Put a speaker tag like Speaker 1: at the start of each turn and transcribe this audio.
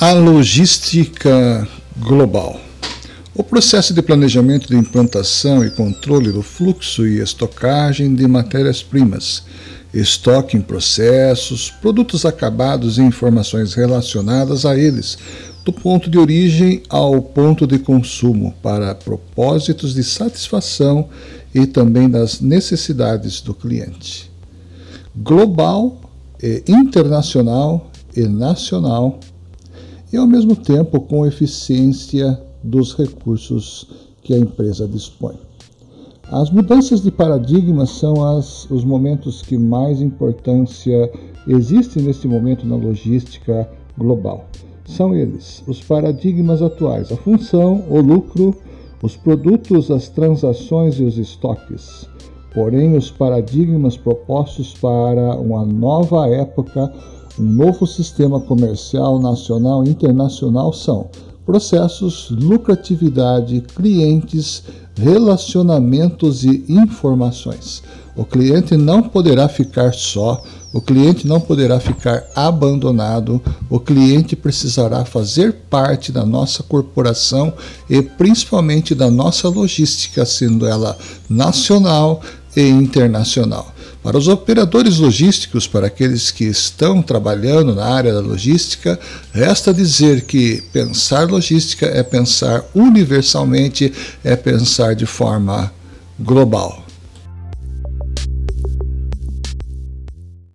Speaker 1: A logística global. O processo de planejamento de implantação e controle do fluxo e estocagem de matérias-primas, estoque em processos, produtos acabados e informações relacionadas a eles, do ponto de origem ao ponto de consumo, para propósitos de satisfação e também das necessidades do cliente. Global, internacional e nacional e, ao mesmo tempo, com eficiência dos recursos que a empresa dispõe. As mudanças de paradigma são as, os momentos que mais importância existem neste momento na logística global. São eles os paradigmas atuais: a função, o lucro, os produtos, as transações e os estoques. Porém, os paradigmas propostos para uma nova época um novo sistema comercial nacional e internacional são processos, lucratividade, clientes, relacionamentos e informações. O cliente não poderá ficar só, o cliente não poderá ficar abandonado, o cliente precisará fazer parte da nossa corporação e principalmente da nossa logística, sendo ela nacional e internacional. Para os operadores logísticos, para aqueles que estão trabalhando na área da logística, resta dizer que pensar logística é pensar universalmente, é pensar de forma global.